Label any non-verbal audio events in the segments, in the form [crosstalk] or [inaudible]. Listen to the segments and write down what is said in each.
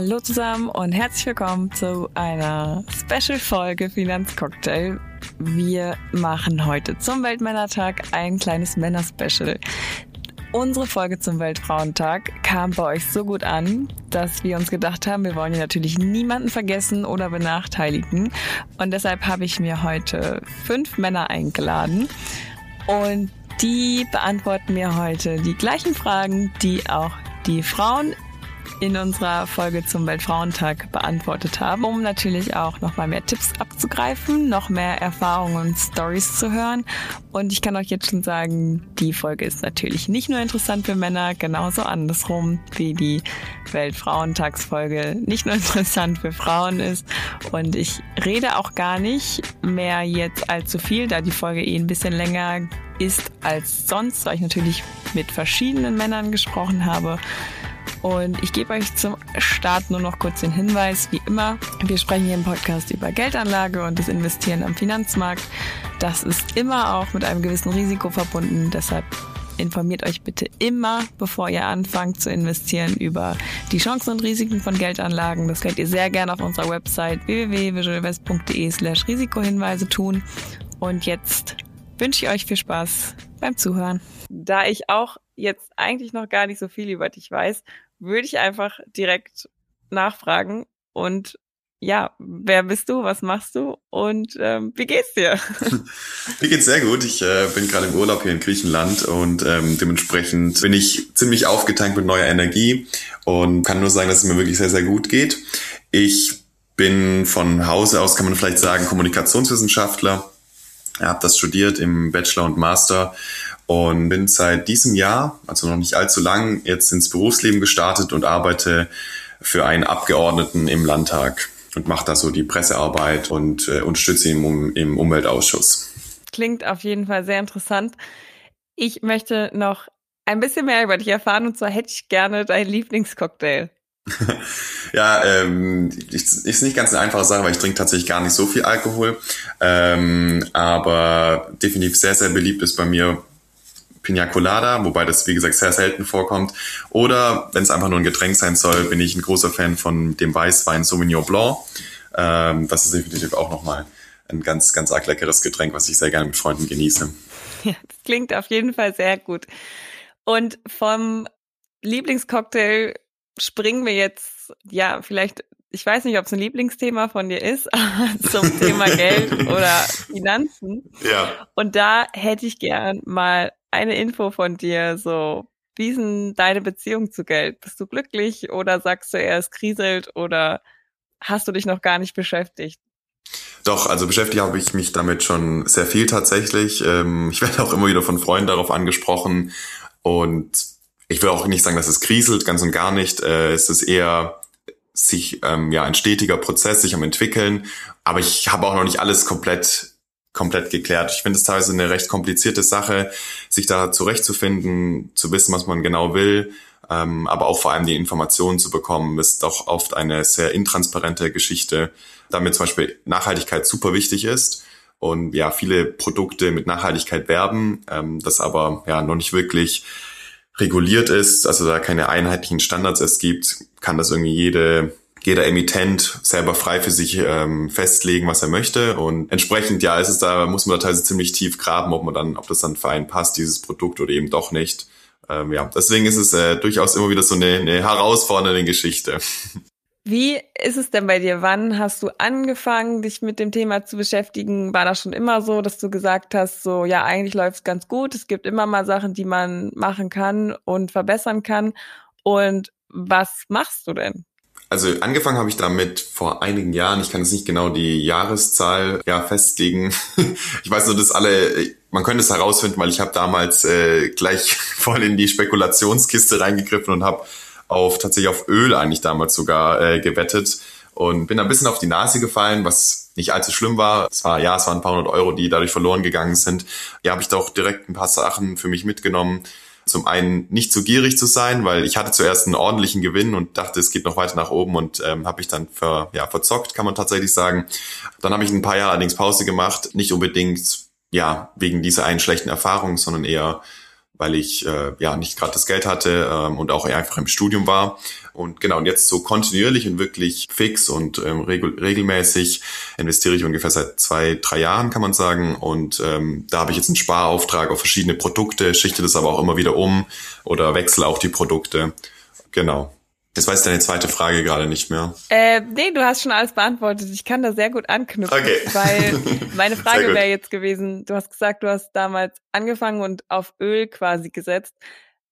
Hallo zusammen und herzlich willkommen zu einer Special-Folge Finanzcocktail. Wir machen heute zum Weltmännertag ein kleines Männer-Special. Unsere Folge zum Weltfrauentag kam bei euch so gut an, dass wir uns gedacht haben, wir wollen hier natürlich niemanden vergessen oder benachteiligen. Und deshalb habe ich mir heute fünf Männer eingeladen. Und die beantworten mir heute die gleichen Fragen, die auch die Frauen in unserer Folge zum Weltfrauentag beantwortet haben, um natürlich auch noch mal mehr Tipps abzugreifen, noch mehr Erfahrungen und Stories zu hören. Und ich kann euch jetzt schon sagen, die Folge ist natürlich nicht nur interessant für Männer, genauso andersrum wie die Weltfrauentagsfolge nicht nur [laughs] interessant für Frauen ist. Und ich rede auch gar nicht mehr jetzt allzu viel, da die Folge eh ein bisschen länger ist als sonst, weil ich natürlich mit verschiedenen Männern gesprochen habe. Und ich gebe euch zum Start nur noch kurz den Hinweis, wie immer, wir sprechen hier im Podcast über Geldanlage und das Investieren am Finanzmarkt. Das ist immer auch mit einem gewissen Risiko verbunden. Deshalb informiert euch bitte immer, bevor ihr anfangt zu investieren, über die Chancen und Risiken von Geldanlagen. Das könnt ihr sehr gerne auf unserer Website www.visualvest.de slash Risikohinweise tun. Und jetzt wünsche ich euch viel Spaß beim Zuhören. Da ich auch jetzt eigentlich noch gar nicht so viel über dich weiß, würde ich einfach direkt nachfragen und ja, wer bist du, was machst du und ähm, wie geht's dir? [laughs] Mir geht's sehr gut. Ich äh, bin gerade im Urlaub hier in Griechenland und ähm, dementsprechend bin ich ziemlich aufgetankt mit neuer Energie und kann nur sagen, dass es mir wirklich sehr, sehr gut geht. Ich bin von Hause aus, kann man vielleicht sagen, Kommunikationswissenschaftler. Ich habe das studiert im Bachelor und Master und bin seit diesem Jahr, also noch nicht allzu lang, jetzt ins Berufsleben gestartet und arbeite für einen Abgeordneten im Landtag und mache da so die Pressearbeit und äh, unterstütze ihn im, im Umweltausschuss. Klingt auf jeden Fall sehr interessant. Ich möchte noch ein bisschen mehr über dich erfahren und zwar hätte ich gerne deinen Lieblingscocktail. [laughs] ja, ähm, ist nicht ganz eine einfache Sache, weil ich trinke tatsächlich gar nicht so viel Alkohol. Ähm, aber definitiv sehr, sehr beliebt ist bei mir Pina Colada, wobei das wie gesagt sehr selten vorkommt. Oder wenn es einfach nur ein Getränk sein soll, bin ich ein großer Fan von dem Weißwein Sauvignon Blanc. Ähm, das ist definitiv auch nochmal ein ganz, ganz arg leckeres Getränk, was ich sehr gerne mit Freunden genieße. Ja, das klingt auf jeden Fall sehr gut. Und vom Lieblingscocktail springen wir jetzt, ja, vielleicht, ich weiß nicht, ob es ein Lieblingsthema von dir ist, [laughs] aber zum Thema Geld oder [laughs] Finanzen. Ja. Und da hätte ich gern mal eine Info von dir, so, wie ist denn deine Beziehung zu Geld? Bist du glücklich oder sagst du eher, es kriselt oder hast du dich noch gar nicht beschäftigt? Doch, also beschäftigt habe ich mich damit schon sehr viel tatsächlich. Ähm, ich [laughs] werde auch immer wieder von Freunden darauf angesprochen und ich will auch nicht sagen, dass es kriselt, ganz und gar nicht. Äh, es ist eher sich ähm, ja ein stetiger Prozess, sich am entwickeln. Aber ich habe auch noch nicht alles komplett komplett geklärt. Ich finde es teilweise eine recht komplizierte Sache, sich da zurechtzufinden, zu wissen, was man genau will, ähm, aber auch vor allem die Informationen zu bekommen, ist doch oft eine sehr intransparente Geschichte, damit zum Beispiel Nachhaltigkeit super wichtig ist und ja, viele Produkte mit Nachhaltigkeit werben, ähm, das aber ja noch nicht wirklich reguliert ist, also da keine einheitlichen Standards es gibt, kann das irgendwie jede jeder Emittent selber frei für sich ähm, festlegen, was er möchte. Und entsprechend, ja, ist es da, muss man da teilweise ziemlich tief graben, ob man dann, ob das dann für einen passt, dieses Produkt oder eben doch nicht. Ähm, ja, deswegen ist es äh, durchaus immer wieder so eine, eine herausfordernde Geschichte. [laughs] Wie ist es denn bei dir? Wann hast du angefangen, dich mit dem Thema zu beschäftigen? War das schon immer so, dass du gesagt hast, so, ja, eigentlich läuft es ganz gut. Es gibt immer mal Sachen, die man machen kann und verbessern kann. Und was machst du denn? Also angefangen habe ich damit vor einigen Jahren. Ich kann jetzt nicht genau die Jahreszahl ja festlegen. [laughs] ich weiß nur, dass alle, man könnte es herausfinden, weil ich habe damals äh, gleich [laughs] voll in die Spekulationskiste reingegriffen und habe auf tatsächlich auf Öl eigentlich damals sogar äh, gewettet und bin ein bisschen auf die Nase gefallen, was nicht allzu schlimm war. Es war ja, es waren ein paar hundert Euro, die dadurch verloren gegangen sind. Ja, habe ich da auch direkt ein paar Sachen für mich mitgenommen zum einen nicht zu gierig zu sein, weil ich hatte zuerst einen ordentlichen Gewinn und dachte, es geht noch weiter nach oben und ähm, habe ich dann ver, ja, verzockt, kann man tatsächlich sagen. Dann habe ich ein paar Jahre allerdings Pause gemacht, nicht unbedingt ja wegen dieser einen schlechten Erfahrung, sondern eher weil ich äh, ja nicht gerade das Geld hatte ähm, und auch einfach im Studium war. Und genau, und jetzt so kontinuierlich und wirklich fix und ähm, regel regelmäßig investiere ich ungefähr seit zwei, drei Jahren, kann man sagen. Und ähm, da habe ich jetzt einen Sparauftrag auf verschiedene Produkte, schichte das aber auch immer wieder um oder wechsle auch die Produkte. Genau. Jetzt weiß deine zweite Frage gerade nicht mehr. Äh, nee, du hast schon alles beantwortet. Ich kann da sehr gut anknüpfen, okay. weil [laughs] meine Frage wäre jetzt gewesen, du hast gesagt, du hast damals angefangen und auf Öl quasi gesetzt.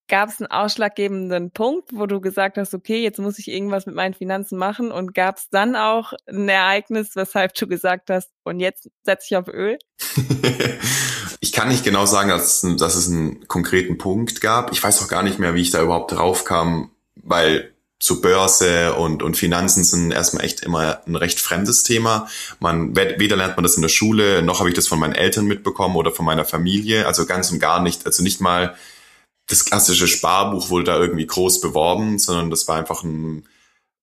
Gab es einen ausschlaggebenden Punkt, wo du gesagt hast, okay, jetzt muss ich irgendwas mit meinen Finanzen machen und gab es dann auch ein Ereignis, weshalb du gesagt hast, und jetzt setze ich auf Öl? [laughs] ich kann nicht genau sagen, dass, dass es einen konkreten Punkt gab. Ich weiß auch gar nicht mehr, wie ich da überhaupt drauf kam, weil zu Börse und, und Finanzen sind erstmal echt immer ein recht fremdes Thema. Man, weder lernt man das in der Schule, noch habe ich das von meinen Eltern mitbekommen oder von meiner Familie. Also ganz und gar nicht. Also nicht mal das klassische Sparbuch wurde da irgendwie groß beworben, sondern das war einfach ein,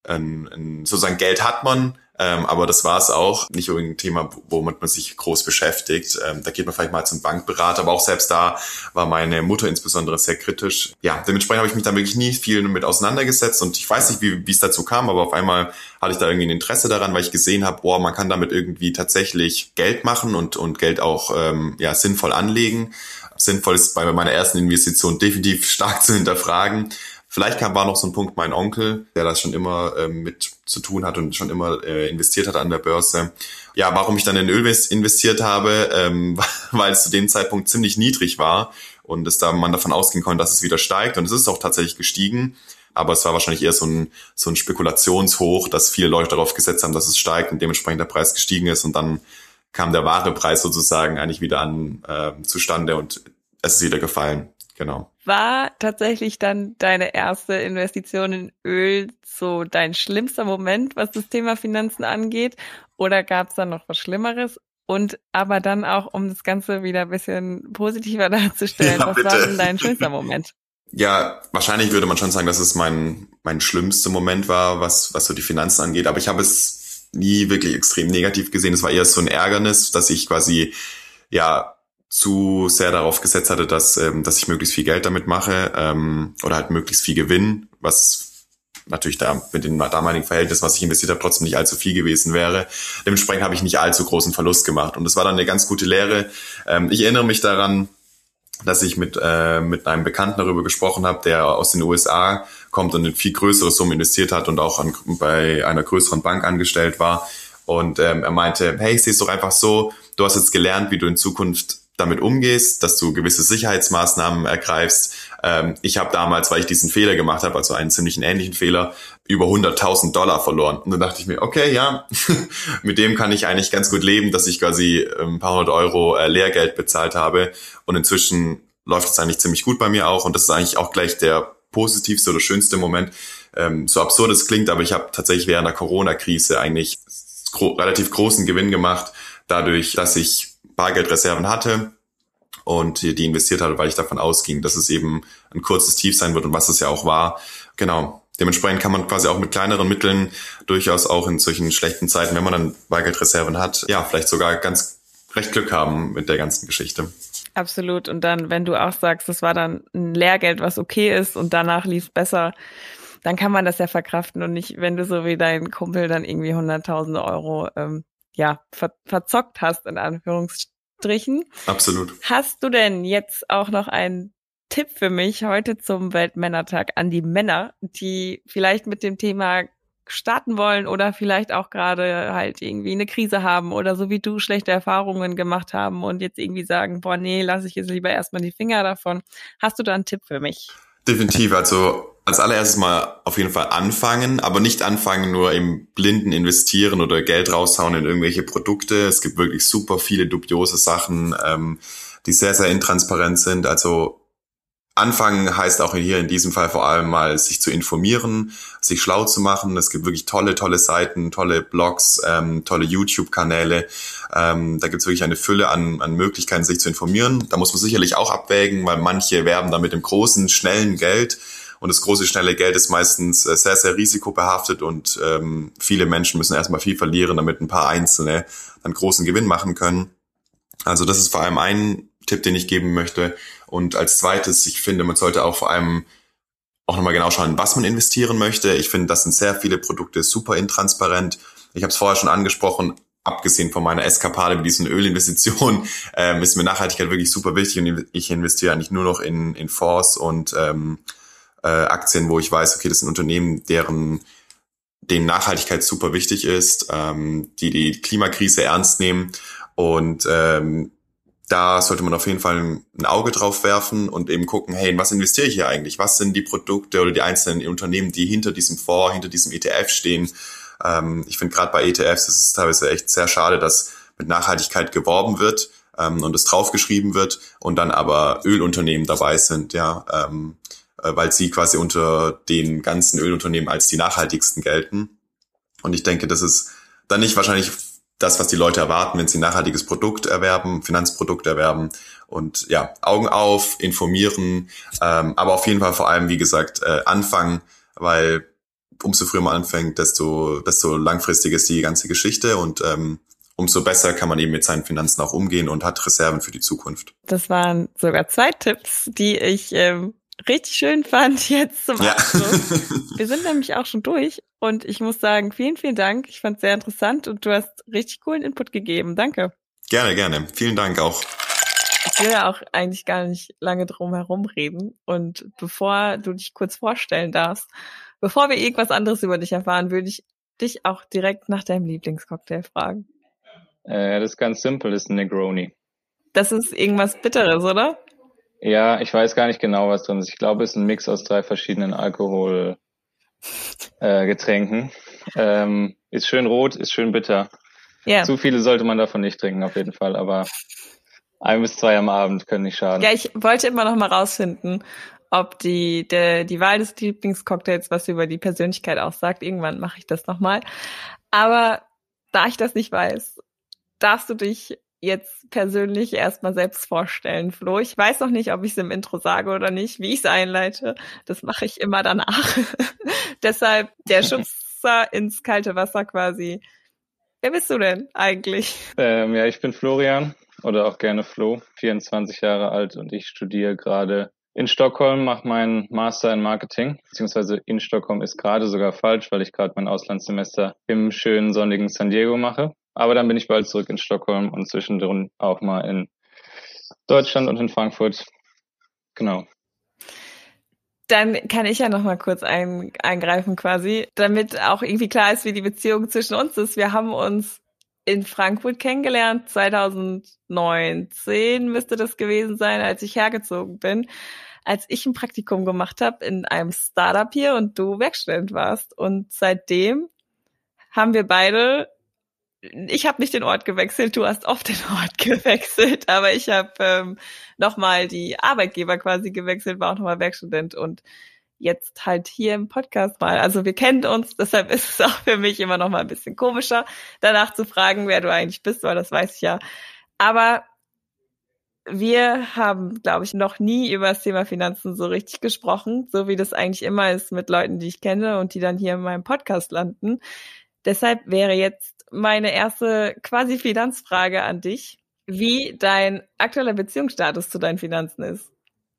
ein, ein sozusagen Geld hat man, ähm, aber das war es auch. Nicht irgendein Thema, womit man sich groß beschäftigt. Ähm, da geht man vielleicht mal zum Bankberater, aber auch selbst da war meine Mutter insbesondere sehr kritisch. Ja, dementsprechend habe ich mich da wirklich nie viel mit auseinandergesetzt und ich weiß nicht, wie, wie es dazu kam, aber auf einmal hatte ich da irgendwie ein Interesse daran, weil ich gesehen habe, boah, man kann damit irgendwie tatsächlich Geld machen und, und Geld auch ähm, ja, sinnvoll anlegen sinnvoll ist bei meiner ersten Investition definitiv stark zu hinterfragen. Vielleicht kam, war noch so ein Punkt mein Onkel, der das schon immer ähm, mit zu tun hat und schon immer äh, investiert hat an der Börse. Ja, warum ich dann in Öl investiert habe, ähm, [laughs] weil es zu dem Zeitpunkt ziemlich niedrig war und es da man davon ausgehen konnte, dass es wieder steigt und es ist auch tatsächlich gestiegen. Aber es war wahrscheinlich eher so ein, so ein Spekulationshoch, dass viele Leute darauf gesetzt haben, dass es steigt und dementsprechend der Preis gestiegen ist und dann kam der wahre Preis sozusagen eigentlich wieder an äh, zustande und es ist wieder gefallen. Genau. War tatsächlich dann deine erste Investition in Öl so dein schlimmster Moment, was das Thema Finanzen angeht? Oder gab es dann noch was Schlimmeres? Und aber dann auch, um das Ganze wieder ein bisschen positiver [laughs] darzustellen, ja, was bitte. war denn dein schlimmster Moment? Ja, wahrscheinlich würde man schon sagen, dass es mein, mein schlimmster Moment war, was, was so die Finanzen angeht. Aber ich habe es nie wirklich extrem negativ gesehen. Es war eher so ein Ärgernis, dass ich quasi, ja, zu sehr darauf gesetzt hatte, dass, ähm, dass ich möglichst viel Geld damit mache ähm, oder halt möglichst viel Gewinn, was natürlich da mit dem damaligen Verhältnis, was ich investiert habe, trotzdem nicht allzu viel gewesen wäre. Dementsprechend habe ich nicht allzu großen Verlust gemacht und das war dann eine ganz gute Lehre. Ähm, ich erinnere mich daran, dass ich mit, äh, mit einem Bekannten darüber gesprochen habe, der aus den USA kommt und eine viel größere Summe investiert hat und auch an, bei einer größeren Bank angestellt war. Und ähm, er meinte, hey, ich sehe es doch einfach so, du hast jetzt gelernt, wie du in Zukunft damit umgehst, dass du gewisse Sicherheitsmaßnahmen ergreifst. Ähm, ich habe damals, weil ich diesen Fehler gemacht habe, also einen ziemlichen ähnlichen Fehler, über 100.000 Dollar verloren. Und dann dachte ich mir, okay, ja, [laughs] mit dem kann ich eigentlich ganz gut leben, dass ich quasi ein paar hundert Euro äh, Lehrgeld bezahlt habe. Und inzwischen läuft es eigentlich ziemlich gut bei mir auch. Und das ist eigentlich auch gleich der positivste oder schönste Moment. Ähm, so absurd es klingt, aber ich habe tatsächlich während der Corona-Krise eigentlich gro relativ großen Gewinn gemacht, dadurch, dass ich Bargeldreserven hatte und die investiert hatte, weil ich davon ausging, dass es eben ein kurzes Tief sein wird und was es ja auch war. Genau. Dementsprechend kann man quasi auch mit kleineren Mitteln durchaus auch in solchen schlechten Zeiten, wenn man dann Bargeldreserven hat, ja, vielleicht sogar ganz recht Glück haben mit der ganzen Geschichte. Absolut. Und dann, wenn du auch sagst, das war dann ein Lehrgeld, was okay ist und danach lief besser, dann kann man das ja verkraften und nicht, wenn du so wie dein Kumpel dann irgendwie hunderttausende Euro ähm, ja, ver verzockt hast, in Anführungsstrichen. Absolut. Hast du denn jetzt auch noch einen Tipp für mich heute zum Weltmännertag an die Männer, die vielleicht mit dem Thema starten wollen oder vielleicht auch gerade halt irgendwie eine Krise haben oder so wie du schlechte Erfahrungen gemacht haben und jetzt irgendwie sagen, boah, nee, lass ich jetzt lieber erstmal die Finger davon. Hast du da einen Tipp für mich? Definitiv. Also als allererstes mal auf jeden Fall anfangen, aber nicht anfangen nur im blinden investieren oder Geld raushauen in irgendwelche Produkte. Es gibt wirklich super viele dubiose Sachen, ähm, die sehr, sehr intransparent sind. Also Anfangen heißt auch hier in diesem Fall vor allem mal, sich zu informieren, sich schlau zu machen. Es gibt wirklich tolle, tolle Seiten, tolle Blogs, ähm, tolle YouTube-Kanäle. Ähm, da gibt es wirklich eine Fülle an, an Möglichkeiten, sich zu informieren. Da muss man sicherlich auch abwägen, weil manche werben da mit dem großen, schnellen Geld. Und das große, schnelle Geld ist meistens äh, sehr, sehr risikobehaftet und ähm, viele Menschen müssen erstmal viel verlieren, damit ein paar Einzelne einen großen Gewinn machen können. Also das ist vor allem ein Tipp, den ich geben möchte. Und als zweites, ich finde, man sollte auch vor allem auch nochmal genau schauen, was man investieren möchte. Ich finde, das sind sehr viele Produkte super intransparent. Ich habe es vorher schon angesprochen, abgesehen von meiner Eskapade mit diesen Ölinvestitionen, [laughs] ähm, ist mir Nachhaltigkeit wirklich super wichtig und ich investiere eigentlich nur noch in, in Fonds und ähm, äh, Aktien, wo ich weiß, okay, das sind Unternehmen, deren denen Nachhaltigkeit super wichtig ist, ähm, die die Klimakrise ernst nehmen und ähm, da sollte man auf jeden Fall ein Auge drauf werfen und eben gucken, hey, was investiere ich hier eigentlich? Was sind die Produkte oder die einzelnen Unternehmen, die hinter diesem Fonds, hinter diesem ETF stehen? Ähm, ich finde gerade bei ETFs ist es teilweise echt sehr schade, dass mit Nachhaltigkeit geworben wird ähm, und es draufgeschrieben wird und dann aber Ölunternehmen dabei sind, ja, ähm, äh, weil sie quasi unter den ganzen Ölunternehmen als die nachhaltigsten gelten. Und ich denke, das ist dann nicht wahrscheinlich das, was die Leute erwarten, wenn sie ein nachhaltiges Produkt erwerben, Finanzprodukt erwerben. Und ja, Augen auf, informieren, ähm, aber auf jeden Fall vor allem, wie gesagt, äh, anfangen, weil umso früher man anfängt, desto, desto langfristig ist die ganze Geschichte und ähm, umso besser kann man eben mit seinen Finanzen auch umgehen und hat Reserven für die Zukunft. Das waren sogar zwei Tipps, die ich ähm, richtig schön fand jetzt zum Abschluss. Ja. [laughs] Wir sind nämlich auch schon durch und ich muss sagen, vielen, vielen Dank. Ich fand es sehr interessant und du hast richtig coolen Input gegeben. Danke. Gerne, gerne. Vielen Dank auch. Ich will ja auch eigentlich gar nicht lange drum herum reden. Und bevor du dich kurz vorstellen darfst, bevor wir irgendwas anderes über dich erfahren, würde ich dich auch direkt nach deinem Lieblingscocktail fragen. Äh, das ist ganz simpel, das ist ein Negroni. Das ist irgendwas Bitteres, oder? Ja, ich weiß gar nicht genau, was drin ist. Ich glaube, es ist ein Mix aus drei verschiedenen Alkoholgetränken. Äh, ähm, ist schön rot, ist schön bitter. Ja. Zu viele sollte man davon nicht trinken, auf jeden Fall. Aber ein bis zwei am Abend können nicht schaden. Ja, ich wollte immer noch mal rausfinden, ob die, der, die Wahl des Lieblingscocktails was über die Persönlichkeit aussagt. Irgendwann mache ich das nochmal. Aber da ich das nicht weiß, darfst du dich jetzt persönlich erstmal selbst vorstellen, Flo. Ich weiß noch nicht, ob ich es im Intro sage oder nicht, wie ich es einleite. Das mache ich immer danach. [laughs] Deshalb der [laughs] Schubser ins kalte Wasser quasi. Wer bist du denn eigentlich? Ähm, ja, ich bin Florian oder auch gerne Flo, 24 Jahre alt und ich studiere gerade in Stockholm, mache meinen Master in Marketing, beziehungsweise in Stockholm ist gerade sogar falsch, weil ich gerade mein Auslandssemester im schönen sonnigen San Diego mache. Aber dann bin ich bald zurück in Stockholm und zwischendrin auch mal in Deutschland und in Frankfurt. Genau. Dann kann ich ja noch mal kurz ein, eingreifen quasi, damit auch irgendwie klar ist, wie die Beziehung zwischen uns ist. Wir haben uns in Frankfurt kennengelernt, 2019 müsste das gewesen sein, als ich hergezogen bin, als ich ein Praktikum gemacht habe in einem Startup hier und du Werkstudent warst. Und seitdem haben wir beide ich habe nicht den Ort gewechselt, du hast oft den Ort [laughs] gewechselt, aber ich habe ähm, nochmal die Arbeitgeber quasi gewechselt, war auch nochmal Werkstudent und jetzt halt hier im Podcast mal. Also wir kennen uns, deshalb ist es [laughs] auch für mich immer noch mal ein bisschen komischer, danach zu fragen, wer du eigentlich bist, weil das weiß ich ja. Aber wir haben, glaube ich, noch nie über das Thema Finanzen so richtig gesprochen, so wie das eigentlich immer ist mit Leuten, die ich kenne und die dann hier in meinem Podcast landen. Deshalb wäre jetzt meine erste quasi Finanzfrage an dich, wie dein aktueller Beziehungsstatus zu deinen Finanzen ist.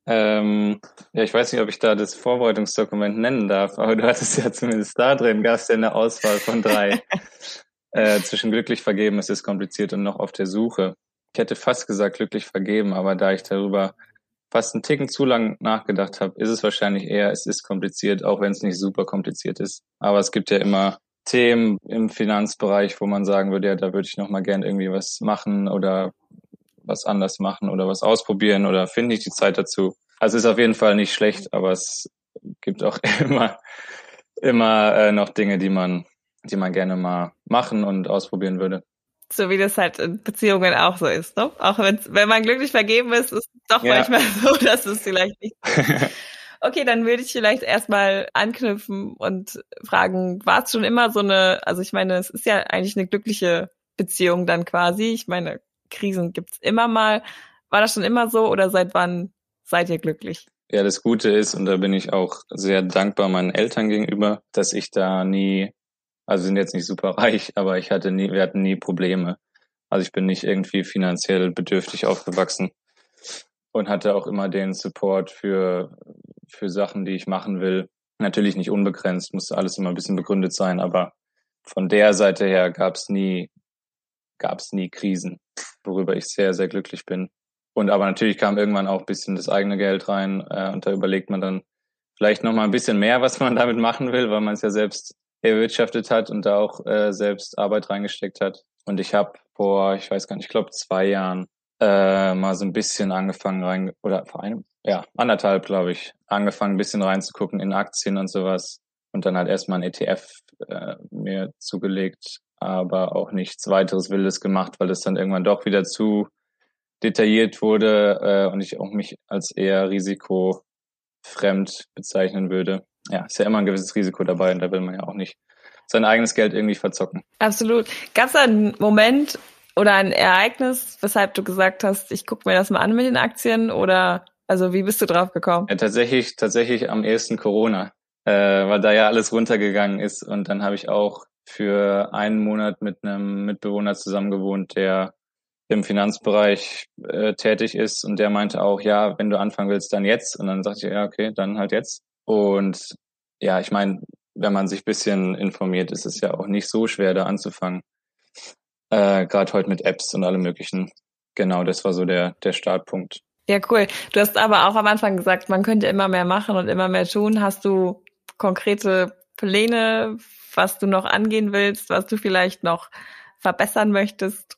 Ähm, ja, ich weiß nicht, ob ich da das Vorbereitungsdokument nennen darf, aber du hattest ja zumindest da drin, gab es ja eine Auswahl von drei. [laughs] äh, zwischen glücklich vergeben, es ist kompliziert und noch auf der Suche. Ich hätte fast gesagt glücklich vergeben, aber da ich darüber fast einen Ticken zu lang nachgedacht habe, ist es wahrscheinlich eher, es ist kompliziert, auch wenn es nicht super kompliziert ist. Aber es gibt ja immer Themen im Finanzbereich, wo man sagen würde, ja, da würde ich noch mal gern irgendwie was machen oder was anders machen oder was ausprobieren oder finde ich die Zeit dazu. Also ist auf jeden Fall nicht schlecht, aber es gibt auch [laughs] immer immer äh, noch Dinge, die man die man gerne mal machen und ausprobieren würde. So wie das halt in Beziehungen auch so ist, ne? Auch wenn wenn man glücklich vergeben ist, ist es doch ja. manchmal [laughs] so, dass es vielleicht nicht [laughs] Okay, dann würde ich vielleicht erstmal anknüpfen und fragen, war es schon immer so eine, also ich meine, es ist ja eigentlich eine glückliche Beziehung dann quasi. Ich meine, Krisen gibt's immer mal. War das schon immer so oder seit wann seid ihr glücklich? Ja, das Gute ist, und da bin ich auch sehr dankbar meinen Eltern gegenüber, dass ich da nie, also sind jetzt nicht super reich, aber ich hatte nie, wir hatten nie Probleme. Also ich bin nicht irgendwie finanziell bedürftig aufgewachsen. Und hatte auch immer den Support für, für Sachen, die ich machen will. Natürlich nicht unbegrenzt, musste alles immer ein bisschen begründet sein, aber von der Seite her gab es nie, gab es nie Krisen, worüber ich sehr, sehr glücklich bin. Und aber natürlich kam irgendwann auch ein bisschen das eigene Geld rein äh, und da überlegt man dann vielleicht noch mal ein bisschen mehr, was man [laughs] damit machen will, weil man es ja selbst erwirtschaftet hat und da auch äh, selbst Arbeit reingesteckt hat. Und ich habe vor, ich weiß gar nicht, ich glaube zwei Jahren äh, mal so ein bisschen angefangen rein, oder vor einem, ja, anderthalb, glaube ich, angefangen ein bisschen reinzugucken in Aktien und sowas. Und dann halt erstmal ein ETF äh, mir zugelegt, aber auch nichts weiteres Wildes gemacht, weil das dann irgendwann doch wieder zu detailliert wurde äh, und ich auch mich als eher risikofremd bezeichnen würde. Ja, ist ja immer ein gewisses Risiko dabei und da will man ja auch nicht sein eigenes Geld irgendwie verzocken. Absolut. Gab es einen Moment oder ein Ereignis, weshalb du gesagt hast, ich gucke mir das mal an mit den Aktien oder also wie bist du drauf gekommen? Ja, tatsächlich, tatsächlich am ersten Corona, äh, weil da ja alles runtergegangen ist und dann habe ich auch für einen Monat mit einem Mitbewohner zusammengewohnt, der im Finanzbereich äh, tätig ist und der meinte auch, ja, wenn du anfangen willst, dann jetzt. Und dann sagte ich, ja, okay, dann halt jetzt. Und ja, ich meine, wenn man sich bisschen informiert, ist es ja auch nicht so schwer, da anzufangen. Äh, Gerade heute mit Apps und allem möglichen. Genau, das war so der, der Startpunkt. Ja, cool. Du hast aber auch am Anfang gesagt, man könnte immer mehr machen und immer mehr tun. Hast du konkrete Pläne, was du noch angehen willst, was du vielleicht noch verbessern möchtest?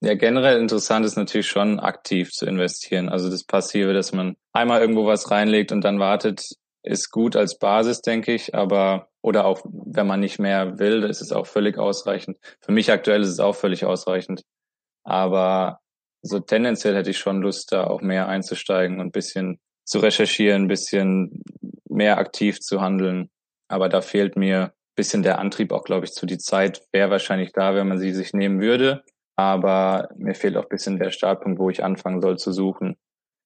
Ja, generell interessant ist natürlich schon aktiv zu investieren. Also das Passive, dass man einmal irgendwo was reinlegt und dann wartet, ist gut als Basis, denke ich. Aber, oder auch, wenn man nicht mehr will, ist es auch völlig ausreichend. Für mich aktuell ist es auch völlig ausreichend. Aber so tendenziell hätte ich schon Lust, da auch mehr einzusteigen und ein bisschen zu recherchieren, ein bisschen mehr aktiv zu handeln. Aber da fehlt mir ein bisschen der Antrieb auch, glaube ich, zu die Zeit wäre wahrscheinlich da, wenn man sie sich nehmen würde. Aber mir fehlt auch ein bisschen der Startpunkt, wo ich anfangen soll zu suchen.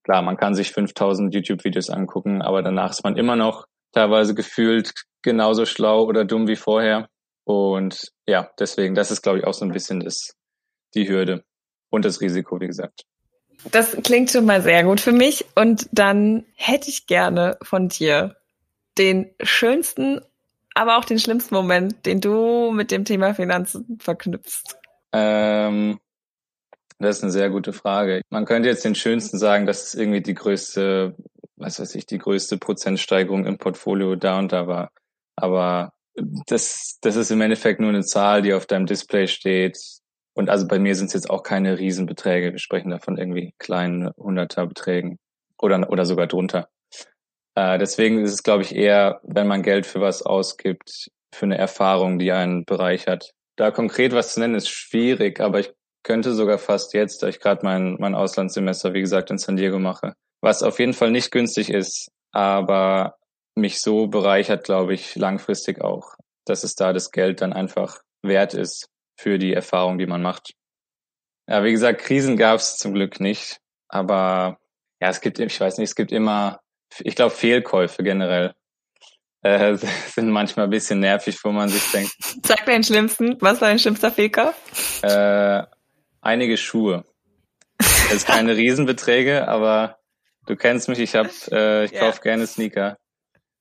Klar, man kann sich 5000 YouTube-Videos angucken, aber danach ist man immer noch teilweise gefühlt genauso schlau oder dumm wie vorher. Und ja, deswegen, das ist, glaube ich, auch so ein bisschen das, die Hürde und das Risiko, wie gesagt. Das klingt schon mal sehr gut für mich. Und dann hätte ich gerne von dir den schönsten, aber auch den schlimmsten Moment, den du mit dem Thema Finanzen verknüpfst. Ähm, das ist eine sehr gute Frage. Man könnte jetzt den schönsten sagen, dass es irgendwie die größte, was weiß ich, die größte Prozentsteigerung im Portfolio da und da war. Aber das, das ist im Endeffekt nur eine Zahl, die auf deinem Display steht. Und also bei mir sind es jetzt auch keine Riesenbeträge. Wir sprechen da von irgendwie kleinen Hunderterbeträgen oder, oder sogar drunter. Äh, deswegen ist es, glaube ich, eher, wenn man Geld für was ausgibt, für eine Erfahrung, die einen bereichert, da konkret was zu nennen ist schwierig, aber ich könnte sogar fast jetzt, da ich gerade mein, mein Auslandssemester, wie gesagt, in San Diego mache, was auf jeden Fall nicht günstig ist, aber mich so bereichert, glaube ich, langfristig auch, dass es da das Geld dann einfach wert ist für die Erfahrung, die man macht. Ja, wie gesagt, Krisen gab es zum Glück nicht, aber ja, es gibt, ich weiß nicht, es gibt immer, ich glaube, Fehlkäufe generell äh, [laughs] sind manchmal ein bisschen nervig, wo man sich denkt. [laughs] Sag deinen schlimmsten. Was war dein schlimmster Fehlkauf? Äh, einige Schuhe. Das ist keine [laughs] Riesenbeträge, aber du kennst mich, ich hab, [laughs] äh, ich yeah. kaufe gerne Sneaker.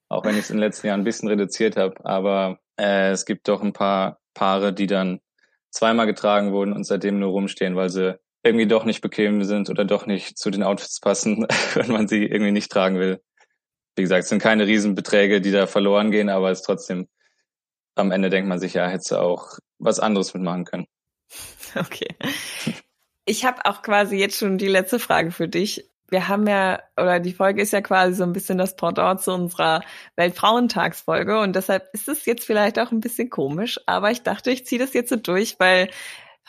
Auch wenn ich es in den letzten Jahren ein bisschen reduziert habe. Aber äh, es gibt doch ein paar Paare, die dann zweimal getragen wurden und seitdem nur rumstehen, weil sie irgendwie doch nicht bequem sind oder doch nicht zu den Outfits passen, [laughs] wenn man sie irgendwie nicht tragen will wie gesagt, es sind keine Riesenbeträge, die da verloren gehen, aber es ist trotzdem, am Ende denkt man sich, ja, hätte auch was anderes mitmachen können. [laughs] Okay. Ich habe auch quasi jetzt schon die letzte Frage für dich. Wir haben ja, oder die Folge ist ja quasi so ein bisschen das Pendant zu unserer Weltfrauentagsfolge und deshalb ist es jetzt vielleicht auch ein bisschen komisch, aber ich dachte, ich ziehe das jetzt so durch, weil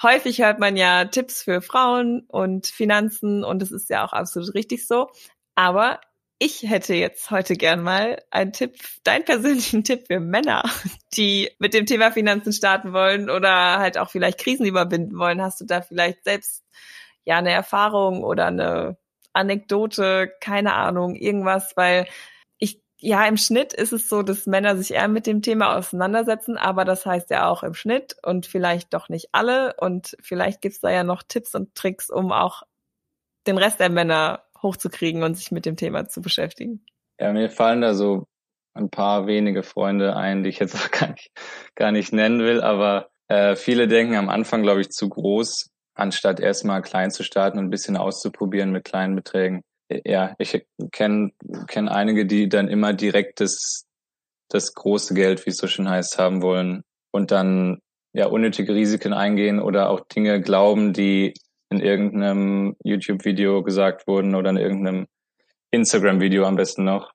häufig hört man ja Tipps für Frauen und Finanzen und das ist ja auch absolut richtig so. Aber ich hätte jetzt heute gern mal einen Tipp, deinen persönlichen Tipp für Männer, die mit dem Thema Finanzen starten wollen oder halt auch vielleicht Krisen überwinden wollen. Hast du da vielleicht selbst ja eine Erfahrung oder eine Anekdote, keine Ahnung, irgendwas, weil ich, ja, im Schnitt ist es so, dass Männer sich eher mit dem Thema auseinandersetzen, aber das heißt ja auch im Schnitt und vielleicht doch nicht alle und vielleicht gibt's da ja noch Tipps und Tricks, um auch den Rest der Männer hochzukriegen und sich mit dem Thema zu beschäftigen? Ja, mir fallen da so ein paar wenige Freunde ein, die ich jetzt auch [laughs] gar nicht, gar nicht nennen will, aber äh, viele denken am Anfang, glaube ich, zu groß, anstatt erstmal klein zu starten und ein bisschen auszuprobieren mit kleinen Beträgen. Ja, ich kenne kenn einige, die dann immer direkt das, das große Geld, wie es so schön heißt, haben wollen und dann ja unnötige Risiken eingehen oder auch Dinge glauben, die in irgendeinem YouTube-Video gesagt wurden oder in irgendeinem Instagram-Video am besten noch,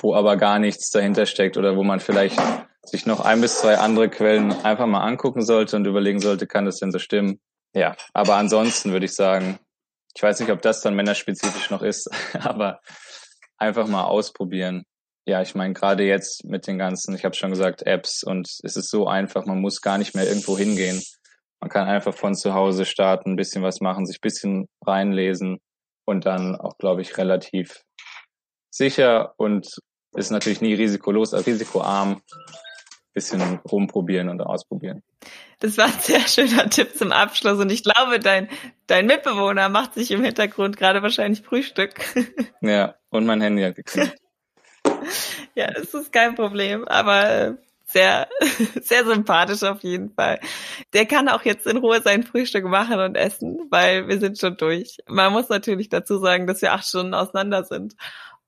wo aber gar nichts dahinter steckt oder wo man vielleicht sich noch ein bis zwei andere Quellen einfach mal angucken sollte und überlegen sollte, kann das denn so stimmen? Ja, aber ansonsten würde ich sagen, ich weiß nicht, ob das dann männerspezifisch noch ist, [laughs] aber einfach mal ausprobieren. Ja, ich meine, gerade jetzt mit den ganzen, ich habe schon gesagt, Apps und es ist so einfach, man muss gar nicht mehr irgendwo hingehen. Man kann einfach von zu Hause starten, ein bisschen was machen, sich ein bisschen reinlesen und dann auch, glaube ich, relativ sicher und ist natürlich nie risikolos, risikoarm bisschen rumprobieren und ausprobieren. Das war ein sehr schöner Tipp zum Abschluss und ich glaube, dein, dein Mitbewohner macht sich im Hintergrund gerade wahrscheinlich Frühstück. [laughs] Ja, und mein Handy hat gekriegt. [laughs] Ja, das ist kein Problem, aber äh, sehr, [laughs] sehr sympathisch auf jeden Fall. Der kann auch jetzt in Ruhe sein Frühstück machen und essen, weil wir sind schon durch. Man muss natürlich dazu sagen, dass wir acht Stunden auseinander sind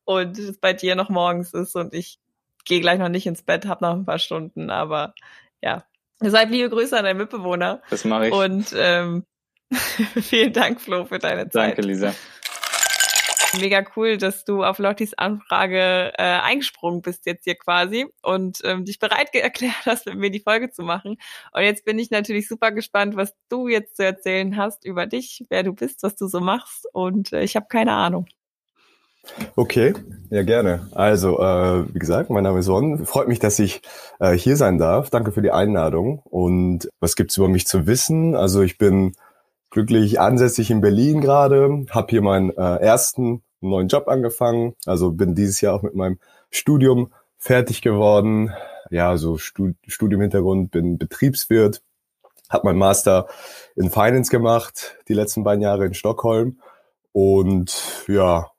und es bei dir noch morgens ist und ich gehe gleich noch nicht ins Bett, habe noch ein paar Stunden, aber ja. Deshalb liebe Grüße an deinen Mitbewohner. Das mache ich. Und ähm, [laughs] vielen Dank, Flo, für deine Zeit. Danke, Lisa. Mega cool, dass du auf Lottis Anfrage äh, eingesprungen bist jetzt hier quasi und ähm, dich bereit [laughs] erklärt hast, mit mir die Folge zu machen. Und jetzt bin ich natürlich super gespannt, was du jetzt zu erzählen hast über dich, wer du bist, was du so machst. Und äh, ich habe keine Ahnung. Okay, ja gerne. Also, äh, wie gesagt, mein Name ist Son. Freut mich, dass ich äh, hier sein darf. Danke für die Einladung. Und was gibt's über mich zu wissen? Also ich bin glücklich ansässig in Berlin gerade, habe hier meinen äh, ersten neuen Job angefangen. Also bin dieses Jahr auch mit meinem Studium fertig geworden. Ja, so Stud Studium-Hintergrund, bin Betriebswirt, habe meinen Master in Finance gemacht, die letzten beiden Jahre in Stockholm. Und ja,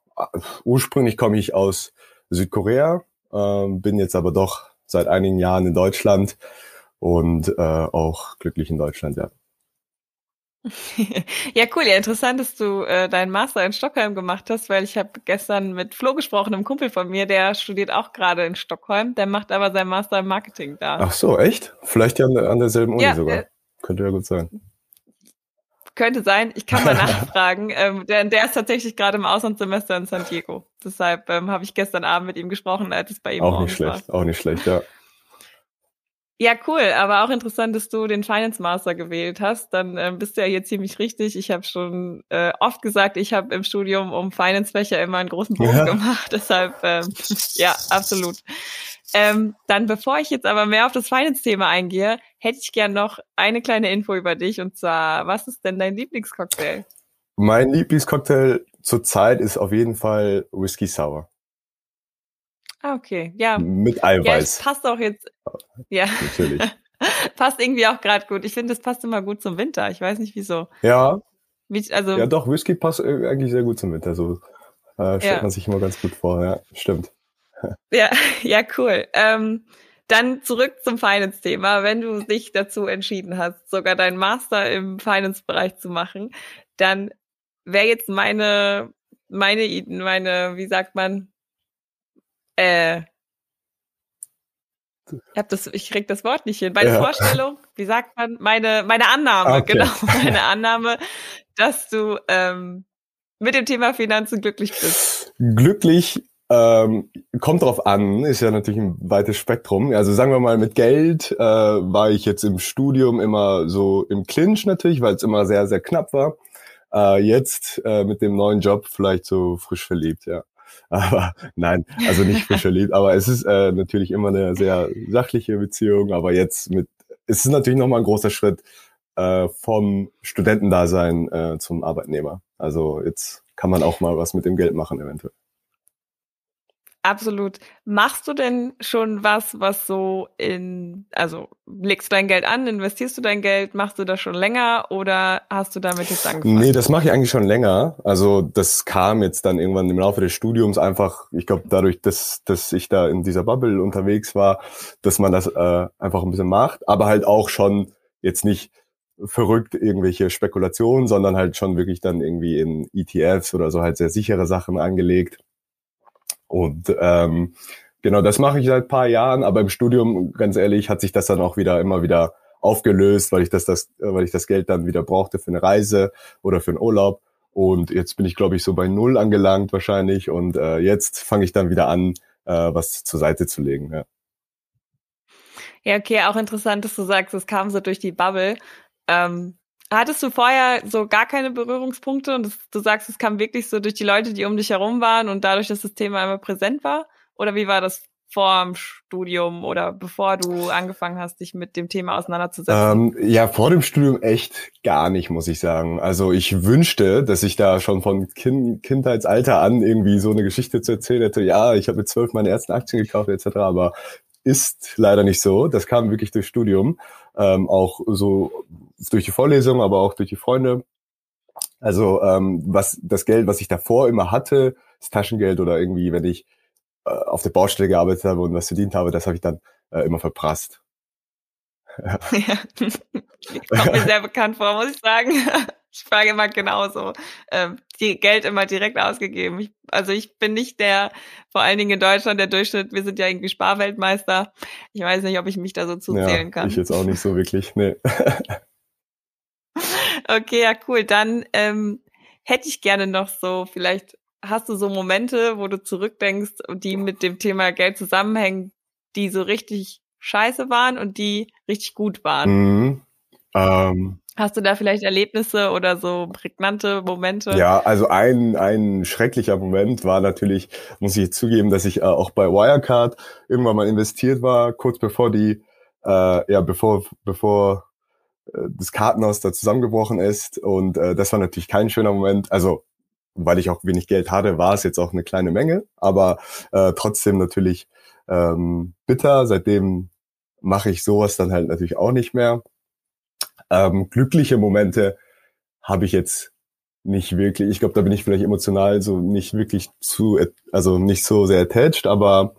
ursprünglich komme ich aus Südkorea, äh, bin jetzt aber doch seit einigen Jahren in Deutschland und äh, auch glücklich in Deutschland, ja. [laughs] ja, cool. Ja, interessant, dass du äh, deinen Master in Stockholm gemacht hast, weil ich habe gestern mit Flo gesprochen, einem Kumpel von mir, der studiert auch gerade in Stockholm, der macht aber seinen Master im Marketing da. Ach so, echt? Vielleicht ja an, an derselben Uni ja, sogar. Äh, Könnte ja gut sein. Könnte sein. Ich kann mal [laughs] nachfragen. Ähm, der, der ist tatsächlich gerade im Auslandssemester in San Diego. Deshalb ähm, habe ich gestern Abend mit ihm gesprochen, als es bei ihm Auch nicht schlecht, war. auch nicht schlecht, ja. Ja, cool, aber auch interessant, dass du den Finance Master gewählt hast. Dann ähm, bist du ja hier ziemlich richtig. Ich habe schon äh, oft gesagt, ich habe im Studium um Finance-Fächer immer einen großen Bogen ja. gemacht. [laughs] Deshalb, ähm, ja, absolut. Ähm, dann, bevor ich jetzt aber mehr auf das Finance-Thema eingehe, hätte ich gern noch eine kleine Info über dich. Und zwar, was ist denn dein Lieblingscocktail? Mein Lieblingscocktail zurzeit ist auf jeden Fall Whisky Sour. Ah, okay, ja. Mit Eiweiß. Ja, passt auch jetzt. Ja. Natürlich. [laughs] passt irgendwie auch gerade gut. Ich finde, das passt immer gut zum Winter. Ich weiß nicht wieso. Ja. Wie, also, ja, doch, Whisky passt äh, eigentlich sehr gut zum Winter. So äh, stellt ja. man sich immer ganz gut vor. Ja, stimmt. [laughs] Ja, ja, cool. Ähm, dann zurück zum Finance-Thema. Wenn du dich dazu entschieden hast, sogar deinen Master im Finance-Bereich zu machen, dann wäre jetzt meine, meine, meine, wie sagt man, äh, ich, hab das, ich krieg das Wort nicht hin. Meine ja. Vorstellung, wie sagt man, meine, meine Annahme, okay. genau, [laughs] meine Annahme, dass du ähm, mit dem Thema Finanzen glücklich bist. Glücklich ähm, kommt drauf an, ist ja natürlich ein weites Spektrum. Also sagen wir mal, mit Geld äh, war ich jetzt im Studium immer so im Clinch natürlich, weil es immer sehr, sehr knapp war. Äh, jetzt äh, mit dem neuen Job vielleicht so frisch verliebt, ja. [laughs] Aber nein, also nicht frisch verliebt, aber es ist äh, natürlich immer eine sehr sachliche Beziehung. Aber jetzt mit, es ist natürlich nochmal ein großer Schritt äh, vom Studentendasein äh, zum Arbeitnehmer. Also jetzt kann man auch mal was mit dem Geld machen eventuell. Absolut. Machst du denn schon was, was so in, also legst du dein Geld an, investierst du dein Geld, machst du das schon länger oder hast du damit jetzt angefangen? Nee, das mache ich eigentlich schon länger. Also das kam jetzt dann irgendwann im Laufe des Studiums einfach, ich glaube dadurch, dass, dass ich da in dieser Bubble unterwegs war, dass man das äh, einfach ein bisschen macht, aber halt auch schon jetzt nicht verrückt irgendwelche Spekulationen, sondern halt schon wirklich dann irgendwie in ETFs oder so halt sehr sichere Sachen angelegt und ähm, genau, das mache ich seit paar Jahren, aber im Studium, ganz ehrlich, hat sich das dann auch wieder immer wieder aufgelöst, weil ich das, das, weil ich das Geld dann wieder brauchte für eine Reise oder für einen Urlaub. Und jetzt bin ich, glaube ich, so bei null angelangt wahrscheinlich. Und äh, jetzt fange ich dann wieder an, äh, was zur Seite zu legen. Ja. ja, okay, auch interessant, dass du sagst, es kam so durch die Bubble. Ähm, Hattest du vorher so gar keine Berührungspunkte und das, du sagst, es kam wirklich so durch die Leute, die um dich herum waren und dadurch, dass das Thema immer präsent war? Oder wie war das vor dem Studium oder bevor du angefangen hast, dich mit dem Thema auseinanderzusetzen? Ähm, ja, vor dem Studium echt gar nicht, muss ich sagen. Also ich wünschte, dass ich da schon von kind, Kindheitsalter an irgendwie so eine Geschichte zu erzählen hätte. Ja, ich habe mit zwölf meine ersten Aktien gekauft etc. Aber ist leider nicht so. Das kam wirklich durch Studium, ähm, auch so durch die Vorlesung, aber auch durch die Freunde. Also ähm, was das Geld, was ich davor immer hatte, das Taschengeld oder irgendwie, wenn ich äh, auf der Baustelle gearbeitet habe und was verdient habe, das habe ich dann äh, immer verprasst. [laughs] Ja. [laughs] Kommt mir sehr bekannt vor, muss ich sagen. [laughs] Ich frage immer genauso. Ähm, die Geld immer direkt ausgegeben. Ich, also ich bin nicht der, vor allen Dingen in Deutschland, der Durchschnitt, wir sind ja irgendwie Sparweltmeister. Ich weiß nicht, ob ich mich da so zuzählen ja, kann. Ich jetzt auch nicht so wirklich, nee. [laughs] okay, ja, cool. Dann ähm, hätte ich gerne noch so, vielleicht hast du so Momente, wo du zurückdenkst und die mit dem Thema Geld zusammenhängen, die so richtig scheiße waren und die richtig gut waren. Mhm. Ähm, Hast du da vielleicht Erlebnisse oder so prägnante Momente? Ja, also ein, ein schrecklicher Moment war natürlich, muss ich zugeben, dass ich äh, auch bei Wirecard irgendwann mal investiert war, kurz bevor die, äh, ja, bevor, bevor äh, das Kartenhaus da zusammengebrochen ist. Und äh, das war natürlich kein schöner Moment. Also, weil ich auch wenig Geld hatte, war es jetzt auch eine kleine Menge, aber äh, trotzdem natürlich ähm, bitter. Seitdem mache ich sowas dann halt natürlich auch nicht mehr. Ähm, glückliche Momente habe ich jetzt nicht wirklich. Ich glaube, da bin ich vielleicht emotional so nicht wirklich zu, also nicht so sehr attached, aber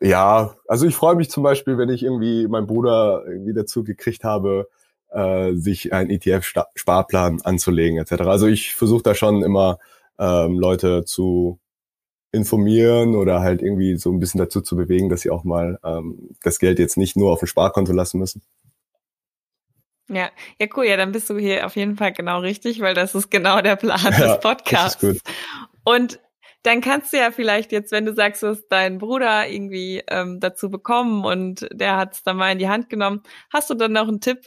ja, also ich freue mich zum Beispiel, wenn ich irgendwie meinen Bruder irgendwie dazu gekriegt habe, äh, sich einen ETF-Sparplan anzulegen etc. Also ich versuche da schon immer ähm, Leute zu informieren oder halt irgendwie so ein bisschen dazu zu bewegen, dass sie auch mal ähm, das Geld jetzt nicht nur auf dem Sparkonto lassen müssen. Ja, ja, cool. Ja, dann bist du hier auf jeden Fall genau richtig, weil das ist genau der Plan ja, des Podcasts. Das ist gut. Und dann kannst du ja vielleicht jetzt, wenn du sagst, du hast deinen Bruder irgendwie ähm, dazu bekommen und der hat es dann mal in die Hand genommen, hast du dann noch einen Tipp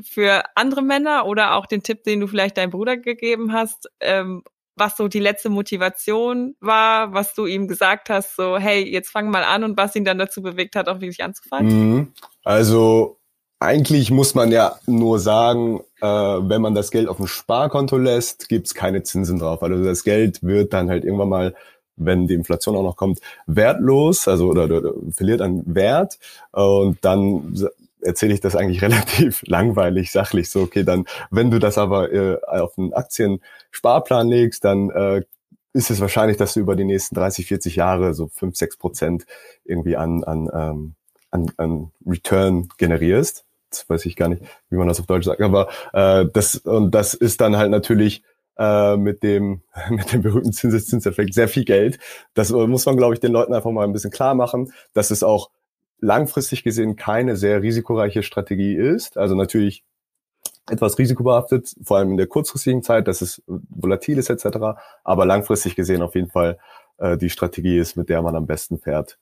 für andere Männer oder auch den Tipp, den du vielleicht deinem Bruder gegeben hast, ähm, was so die letzte Motivation war, was du ihm gesagt hast, so hey, jetzt fang mal an und was ihn dann dazu bewegt hat, auch wirklich anzufangen? Mhm. Also eigentlich muss man ja nur sagen, äh, wenn man das Geld auf dem Sparkonto lässt, gibt's keine Zinsen drauf. Also das Geld wird dann halt irgendwann mal, wenn die Inflation auch noch kommt, wertlos, also oder, oder, oder verliert an Wert. Und dann erzähle ich das eigentlich [laughs] relativ langweilig, sachlich. So, okay, dann, wenn du das aber äh, auf einen Aktiensparplan legst, dann äh, ist es wahrscheinlich, dass du über die nächsten 30, 40 Jahre so 5, 6 Prozent irgendwie an, an, ähm, an, an Return generierst weiß ich gar nicht, wie man das auf Deutsch sagt, aber äh, das und das ist dann halt natürlich äh, mit dem [laughs] mit dem berühmten Zinseszinseffekt sehr viel Geld. Das muss man, glaube ich, den Leuten einfach mal ein bisschen klar machen, dass es auch langfristig gesehen keine sehr risikoreiche Strategie ist. Also natürlich etwas risikobehaftet, vor allem in der kurzfristigen Zeit, dass es volatil ist etc. Aber langfristig gesehen auf jeden Fall äh, die Strategie ist, mit der man am besten fährt,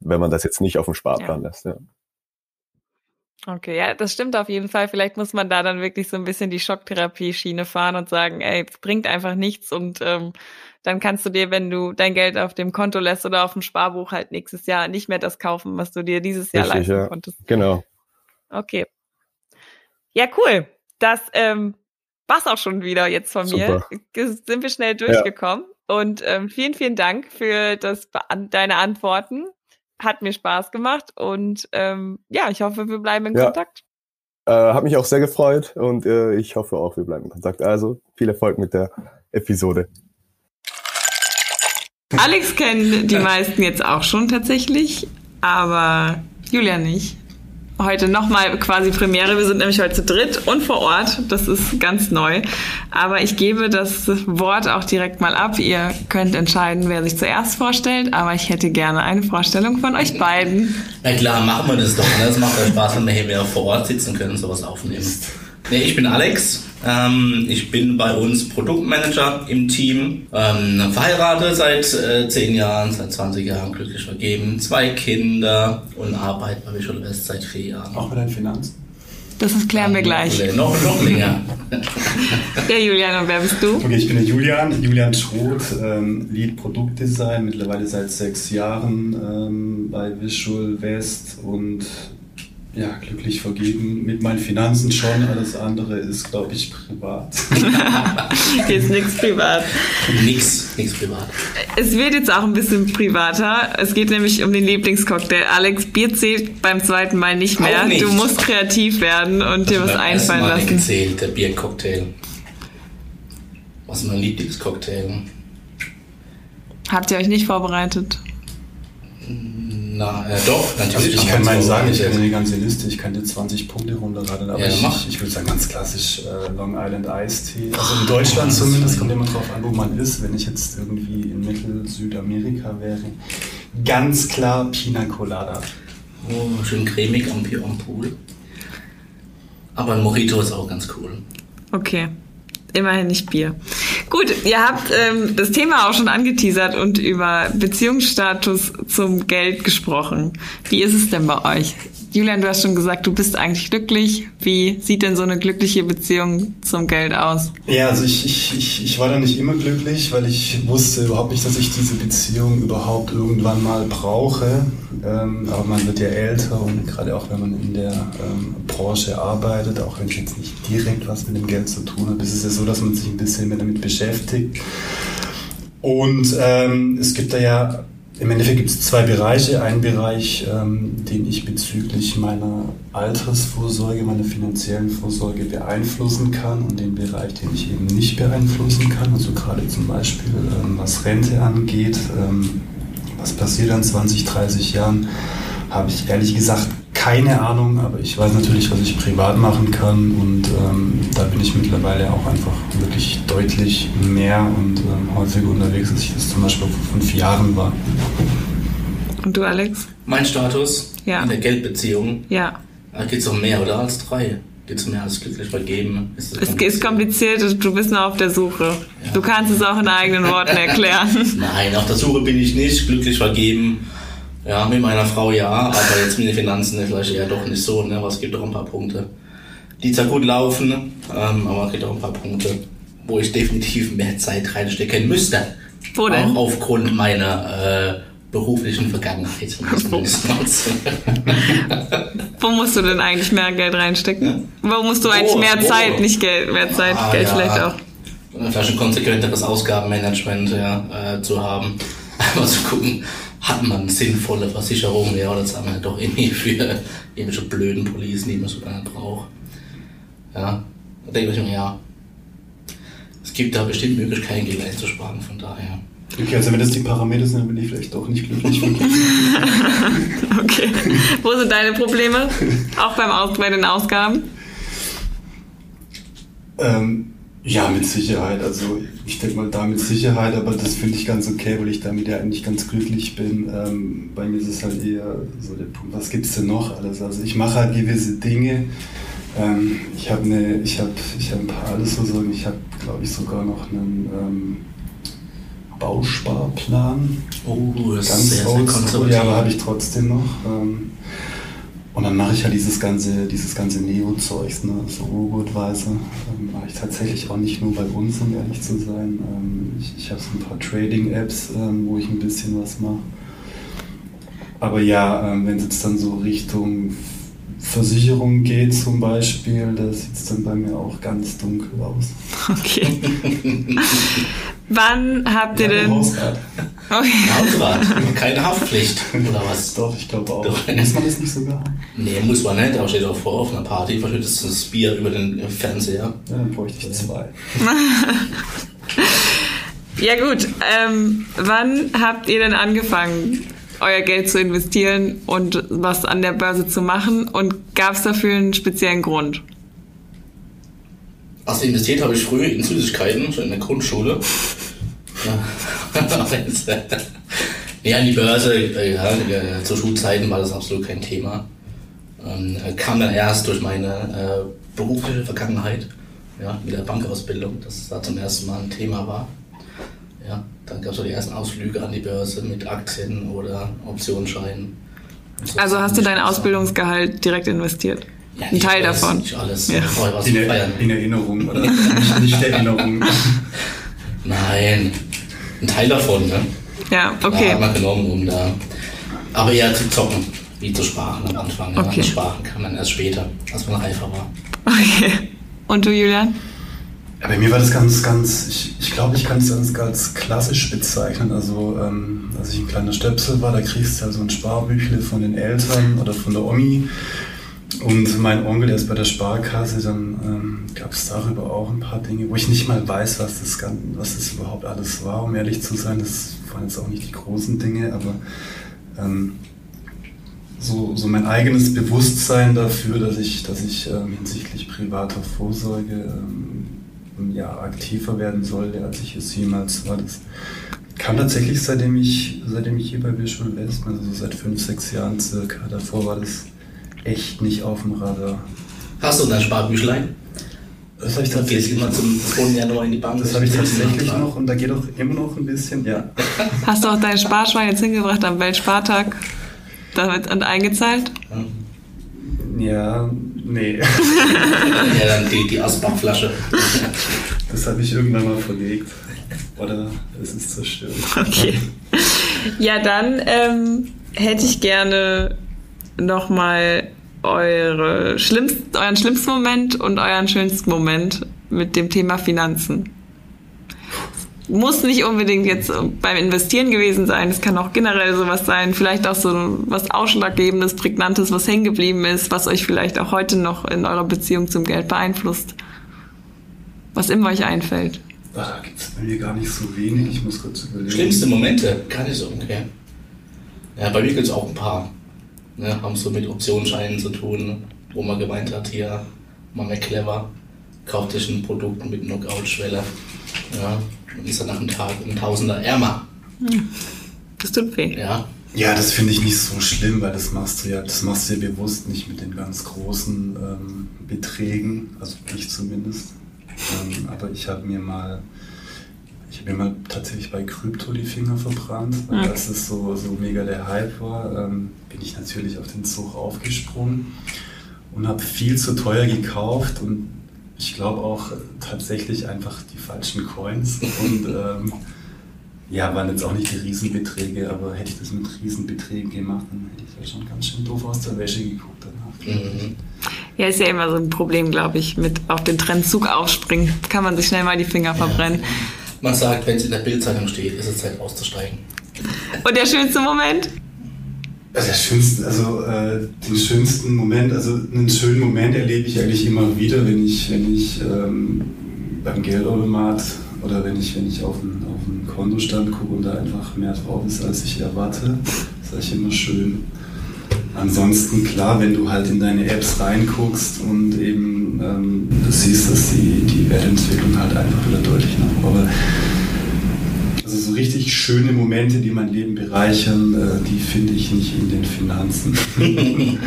wenn man das jetzt nicht auf dem Sparplan ja. lässt. Ja. Okay, ja, das stimmt auf jeden Fall. Vielleicht muss man da dann wirklich so ein bisschen die Schocktherapie-Schiene fahren und sagen, ey, es bringt einfach nichts und ähm, dann kannst du dir, wenn du dein Geld auf dem Konto lässt oder auf dem Sparbuch halt nächstes Jahr nicht mehr das kaufen, was du dir dieses Jahr Richtig, leisten ja. konntest. Genau. Okay. Ja, cool. Das ähm, war's auch schon wieder jetzt von mir. Super. Sind wir schnell durchgekommen. Ja. Und ähm, vielen, vielen Dank für das deine Antworten. Hat mir Spaß gemacht und ähm, ja, ich hoffe, wir bleiben in ja. Kontakt. Äh, hat mich auch sehr gefreut und äh, ich hoffe auch, wir bleiben in Kontakt. Also viel Erfolg mit der Episode. Alex kennen die meisten jetzt auch schon tatsächlich, aber Julia nicht heute nochmal quasi Premiere. Wir sind nämlich heute zu dritt und vor Ort. Das ist ganz neu. Aber ich gebe das Wort auch direkt mal ab. Ihr könnt entscheiden, wer sich zuerst vorstellt. Aber ich hätte gerne eine Vorstellung von euch beiden. Na klar, machen wir das doch. Ne? Das macht ja Spaß, wenn wir hier mehr vor Ort sitzen können und sowas aufnehmen. Nee, ich bin Alex. Ähm, ich bin bei uns Produktmanager im Team. Ähm, verheiratet seit äh, 10 Jahren, seit 20 Jahren glücklich vergeben. Zwei Kinder und arbeite bei Visual West seit vier Jahren. Auch mit den Finanzen? Das ist klären wir gleich. Noch, noch länger. [laughs] ja, Julian, und wer bist du? Okay, ich bin der Julian, Julian Schroth, ähm, Lead Produktdesign, mittlerweile seit sechs Jahren ähm, bei Visual West und ja, glücklich vergeben mit meinen Finanzen schon. Alles andere ist, glaube ich, privat. [laughs] Hier ist nichts privat. Nix, nichts privat. Es wird jetzt auch ein bisschen privater. Es geht nämlich um den Lieblingscocktail. Alex, Bier zählt beim zweiten Mal nicht mehr. Nicht. Du musst kreativ werden und das dir was einfallen lassen. gezählt, der Biercocktail. Was ist mein Lieblingscocktail? Habt ihr euch nicht vorbereitet? Na, äh, doch, natürlich. Also ich kann meinen sagen, ich kenne die ganze Liste, ich kann dir 20 Punkte runterraten, aber ja, ich, ich würde sagen ganz klassisch äh, Long Island Ice Tea. Also in Deutschland oh, zumindest, kommt immer drauf an, wo man ist. Wenn ich jetzt irgendwie in Mittel-Südamerika wäre, ganz klar Pina Colada. Oh, schön cremig am, am Pool. Aber ein Mojito ist auch ganz cool. Okay. Immerhin nicht Bier. Gut, ihr habt ähm, das Thema auch schon angeteasert und über Beziehungsstatus zum Geld gesprochen. Wie ist es denn bei euch? Julian, du hast schon gesagt, du bist eigentlich glücklich. Wie sieht denn so eine glückliche Beziehung zum Geld aus? Ja, also ich, ich, ich, ich war da nicht immer glücklich, weil ich wusste überhaupt nicht, dass ich diese Beziehung überhaupt irgendwann mal brauche. Ähm, aber man wird ja älter und gerade auch wenn man in der ähm, Branche arbeitet, auch wenn es jetzt nicht direkt was mit dem Geld zu tun hat, ist es ja so, dass man sich ein bisschen mehr damit beschäftigt. Und ähm, es gibt da ja im Endeffekt gibt es zwei Bereiche. Ein Bereich, ähm, den ich bezüglich meiner Altersvorsorge, meiner finanziellen Vorsorge beeinflussen kann und den Bereich, den ich eben nicht beeinflussen kann. Also gerade zum Beispiel, ähm, was Rente angeht, ähm, was passiert in 20, 30 Jahren, habe ich ehrlich gesagt keine Ahnung, aber ich weiß natürlich, was ich privat machen kann und ähm, da bin ich mittlerweile auch einfach wirklich deutlich mehr und ähm, häufiger unterwegs, als ich das zum Beispiel vor fünf Jahren war. Und du, Alex? Mein Status ja. in der Geldbeziehung? Ja. Da geht es um mehr oder als drei. Geht es mehr als glücklich vergeben? Ist es ist kompliziert, du bist noch auf der Suche. Ja. Du kannst es auch in eigenen Worten erklären. Nein, auf der Suche bin ich nicht. Glücklich vergeben ja, mit meiner Frau ja, aber jetzt mit den Finanzen vielleicht eher doch nicht so, ne? aber es gibt auch ein paar Punkte, die zwar gut laufen, ähm, aber es gibt auch ein paar Punkte, wo ich definitiv mehr Zeit reinstecken müsste. Wo denn? Auch aufgrund meiner äh, beruflichen Vergangenheit. wo musst du denn eigentlich mehr Geld reinstecken? Wo musst du eigentlich mehr Zeit, nicht Geld, mehr Zeit, ah, Geld ja. vielleicht auch? Vielleicht ein konsequenteres Ausgabenmanagement ja, äh, zu haben. [laughs] Aber zu gucken, hat man sinnvolle Versicherungen, ja, oder zahlt man halt doch irgendwie für irgendwelche blöden Policen, die man so nicht braucht. Ja, da denke ich mir, ja, es gibt da bestimmt Möglichkeiten, Geld einzusparen, von daher. Okay, also wenn das die Parameter sind, dann bin ich vielleicht doch nicht glücklich. [laughs] okay. Wo sind deine Probleme? Auch beim Aus bei den Ausgaben? Ähm, ja, mit Sicherheit. Also ich denke mal da mit Sicherheit, aber das finde ich ganz okay, weil ich damit ja eigentlich ganz glücklich bin. Ähm, bei mir ist es halt eher so der Punkt, was gibt es denn noch alles? Also ich mache halt gewisse Dinge. Ähm, ich habe eine, ich habe, ich habe ein paar alles so sagen. Ich habe, glaube ich, sogar noch einen ähm, Bausparplan. Oh, das ganz ist sehr, sehr konservativ. Ja, aber habe ich trotzdem noch. Ähm, und dann mache ich halt dieses ganze, dieses ganze Neo-Zeugs, ne? so Robotweise. Ähm, mache ich tatsächlich auch nicht nur bei uns, um ehrlich zu sein. Ähm, ich ich habe so ein paar Trading-Apps, ähm, wo ich ein bisschen was mache. Aber ja, ähm, wenn es jetzt dann so Richtung Versicherung geht zum Beispiel, da sieht es dann bei mir auch ganz dunkel aus. Okay. Wann habt ihr Ja, denn. Hausrat. Okay. Hausrat, keine Haftpflicht, oder was? Doch, ich glaube auch. Doch. Muss man das nicht sogar? Nee, muss man nicht, aber steht auch vor auf einer Party, verschüttest das Bier über den Fernseher. Ja, dann bräuchte ich zwei. [laughs] Ja gut, ähm, wann habt ihr denn angefangen, euer Geld zu investieren und was an der Börse zu machen? Und gab es dafür einen speziellen Grund? Also investiert habe ich früh in Süßigkeiten, schon in der Grundschule. [laughs] Ja. An die Börse, äh, ja, zu Schulzeiten war das absolut kein Thema. Ähm, äh, kam dann erst durch meine äh, berufliche Vergangenheit, ja, mit der Bankausbildung, dass da zum ersten Mal ein Thema war. Ja, dann gab es so die ersten Ausflüge an die Börse mit Aktien oder Optionsscheinen. So. Also hast du dein Ausbildungsgehalt direkt investiert? Ja, Ein Teil alles, davon. Nicht alles. Ja. Vorher war es In, der, in Erinnerung, oder? nicht, Erinnerung. [laughs] Nein, ein Teil davon, ne? Ja, Da okay. hat man genommen, um da. Aber eher zu zocken, wie zu sparen am Anfang. Ja. Okay. Das Sparen kam dann erst später, als man reifer war. Okay. Und du, Julian? Ja, bei mir war das ganz, ganz, ich, ich glaube, ich kann es ganz, ganz klassisch bezeichnen. Also, ähm, als ich ein kleiner Stöpsel war, da kriegst du ja so ein Sparbüchle von den Eltern oder von der Omi. Und mein Onkel, der ist bei der Sparkasse, dann ähm, gab es darüber auch ein paar Dinge, wo ich nicht mal weiß, was das, was das überhaupt alles war, um ehrlich zu sein. Das waren jetzt auch nicht die großen Dinge, aber ähm, so, so mein eigenes Bewusstsein dafür, dass ich, dass ich ähm, hinsichtlich privater Vorsorge ähm, ja, aktiver werden sollte, als ich es jemals war. Das kam tatsächlich seitdem ich, seitdem ich hier bei Visual West, also so seit fünf, sechs Jahren circa. Davor war das echt nicht auf dem Radar. Hast du dein Sparbüchlein? Das habe ich Da gehst tatsächlich immer zum 2. Januar in die Bank. Das habe ich tatsächlich noch und da geht auch immer noch ein bisschen, ja. [laughs] Hast du auch dein Sparschwein jetzt hingebracht am Weltspartag? Da wird und eingezahlt? Ja, nee. [laughs] Ja, dann die, die Asbachflasche. Das habe ich irgendwann mal verlegt. Oder es ist zerstört. Okay. Ja, dann ähm, hätte ich gerne nochmal eure schlimmsten, euren schlimmsten Moment und euren schönsten Moment mit dem Thema Finanzen. Muss nicht unbedingt jetzt beim Investieren gewesen sein, es kann auch generell sowas sein, vielleicht auch so was Ausschlaggebendes, Prägnantes, was hängen geblieben ist, was euch vielleicht auch heute noch in eurer Beziehung zum Geld beeinflusst. Was immer euch einfällt. Ah, Da gibt es bei mir gar nicht so wenig. Ich muss kurz überlegen. Schlimmste Momente, kann ich so, okay. Ja, bei mir gibt es auch ein paar. Ne, haben so mit Optionsscheinen zu tun, wo man gemeint hat, hier, mehr clever, kauft sich ein Produkt mit Knockout-Schwelle. Ja, und ist dann nach einem Tag ein Tausender ärmer. Das tut weh. Ja, Ja, das finde ich nicht so schlimm, weil das machst du ja, das machst du ja bewusst nicht mit den ganz großen ähm, Beträgen, also ich zumindest. Ähm, aber ich habe mir mal, ich habe mir mal tatsächlich bei Krypto die Finger verbrannt, weil Okay. als es so, so mega der Hype war, ähm, bin ich natürlich auf den Zug aufgesprungen und habe viel zu teuer gekauft und ich glaube auch tatsächlich einfach die falschen Coins und ähm, ja, waren jetzt auch nicht die Riesenbeträge, aber hätte ich das mit Riesenbeträgen gemacht, dann hätte ich ja schon ganz schön doof aus der Wäsche geguckt danach. mhm. Ja, ist ja immer so ein Problem, glaube ich, mit auf den Trendzug aufspringen. Kann man sich schnell mal die Finger verbrennen. man sagt, wenn es in der Bildzeitung steht, ist es Zeit auszusteigen. Und der schönste Moment? Also der schönste, also äh, den schönsten Moment, also einen schönen Moment erlebe ich eigentlich immer wieder, wenn ich, wenn ich ähm, beim Geldautomat oder wenn ich, wenn ich auf den, auf Kontostand gucke und da einfach mehr drauf ist, als ich erwarte. Das ist eigentlich immer schön. Ansonsten klar, wenn du halt in deine Apps reinguckst und eben ähm, du siehst, dass die, die Wertentwicklung halt einfach wieder deutlich nach. Aber also so richtig schöne Momente, die mein Leben bereichern, äh, die finde ich nicht in den Finanzen. [laughs]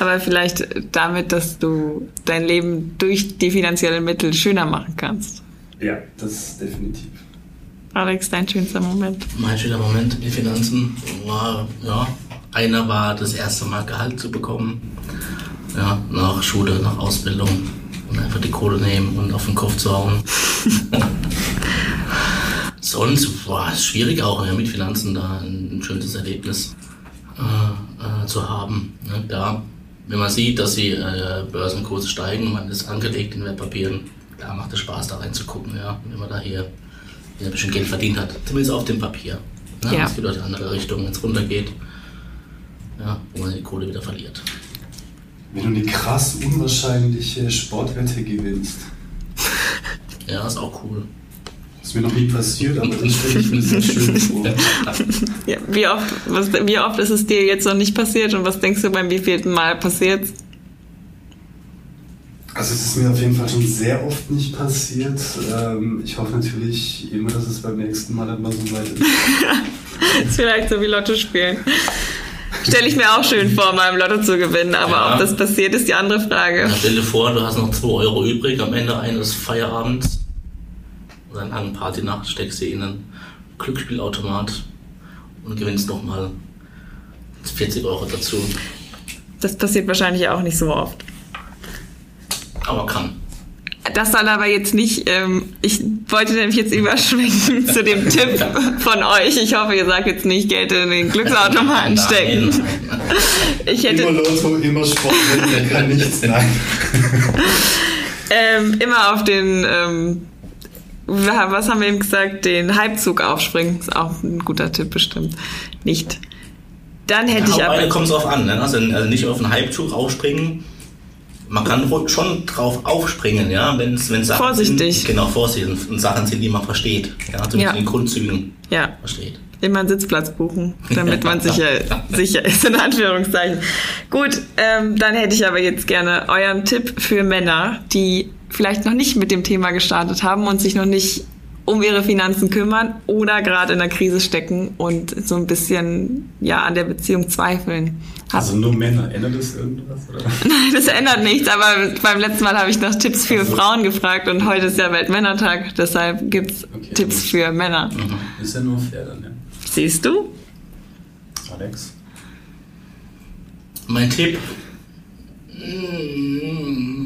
Aber vielleicht damit, dass du dein Leben durch die finanziellen Mittel schöner machen kannst. ja, das definitiv. Alex, dein schönster Moment. Mein schöner Moment mit Finanzen war, ja, einer war das erste Mal Gehalt zu bekommen. Ja, nach Schule, nach Ausbildung. Und einfach die Kohle nehmen und auf den Kopf zu hauen. [laughs] Sonst war es schwierig auch ja, mit Finanzen da ein, ein schönes Erlebnis äh, äh, zu haben. Ne? Da wenn man sieht, dass die äh, Börsenkurse steigen, man ist angelegt in Wertpapieren, da macht es Spaß, da reinzugucken, ja, wenn man da hier, hier ein bisschen Geld verdient hat. Zumindest auf dem Papier. Ne? Ja. Es gibt auch die andere Richtung, wenn es runtergeht, ja, wo man die Kohle wieder verliert. Wenn du eine krass unwahrscheinliche Sportwette gewinnst. Ja, ist auch cool. Das ist mir noch nie passiert, aber das stelle ich mir sehr schön [laughs] vor. Ja, wie, oft, was, wie oft ist es dir jetzt noch nicht passiert und was denkst du beim wievielten Mal passiert? Also es ist mir auf jeden Fall schon sehr oft nicht passiert. Ähm, ich hoffe natürlich immer, dass es beim nächsten Mal dann mal so weit ist. [laughs] ist vielleicht so wie Lotto spielen. Stelle ich mir auch schön vor, mal im Lotto zu gewinnen, aber Ja. ob das passiert, ist die andere Frage. Ja, stell dir vor, du hast noch 2 Euro übrig am Ende eines Feierabends oder einer langen Partynacht, steckst sie in einen Glücksspielautomat und gewinnst nochmal 40 Euro dazu. Das passiert wahrscheinlich auch nicht so oft. Aber kann. Das soll aber jetzt nicht, ähm, ich wollte nämlich jetzt überschwenken zu dem [laughs] Tipp von euch. Ich hoffe, ihr sagt jetzt nicht Geld in den Glücksautomaten stecken. Nein, nein. [laughs] Ich Immer hätte Lotto, immer Sportwette, kann nichts. Nein. [laughs] ähm, immer auf den, ähm, was haben wir eben gesagt, den Halbzug aufspringen. Ist auch ein guter Tipp bestimmt. Nicht. Dann hätte ich Ja, aber... kommt es drauf an. Ne? Also, also nicht auf einen Hype-Zug aufspringen. Man kann schon drauf aufspringen, ja, wenn es Sachen Vorsichtig. sind, genau vorsichtig und Sachen sind, die man versteht, ja, zumindest Ja. in den Grundzügen Ja, versteht. immer einen Sitzplatz buchen, damit man [laughs] sicher, sicher ist, in Anführungszeichen. Gut, ähm, dann hätte ich aber jetzt gerne euren Tipp für Männer, die vielleicht noch nicht mit dem Thema gestartet haben und sich noch nicht um ihre Finanzen kümmern oder gerade in der Krise stecken und so ein bisschen ja an der Beziehung zweifeln. Also nur Männer, ändert das irgendwas? Oder? [laughs] Nein, das ändert nichts, aber beim letzten Mal habe ich nach Tipps für Frauen gefragt und heute ist ja Weltmännertag, deshalb gibt's Okay. Tipps für Männer. Ist ja nur fair dann, ja. Siehst du? Alex? Mein Tipp. mm,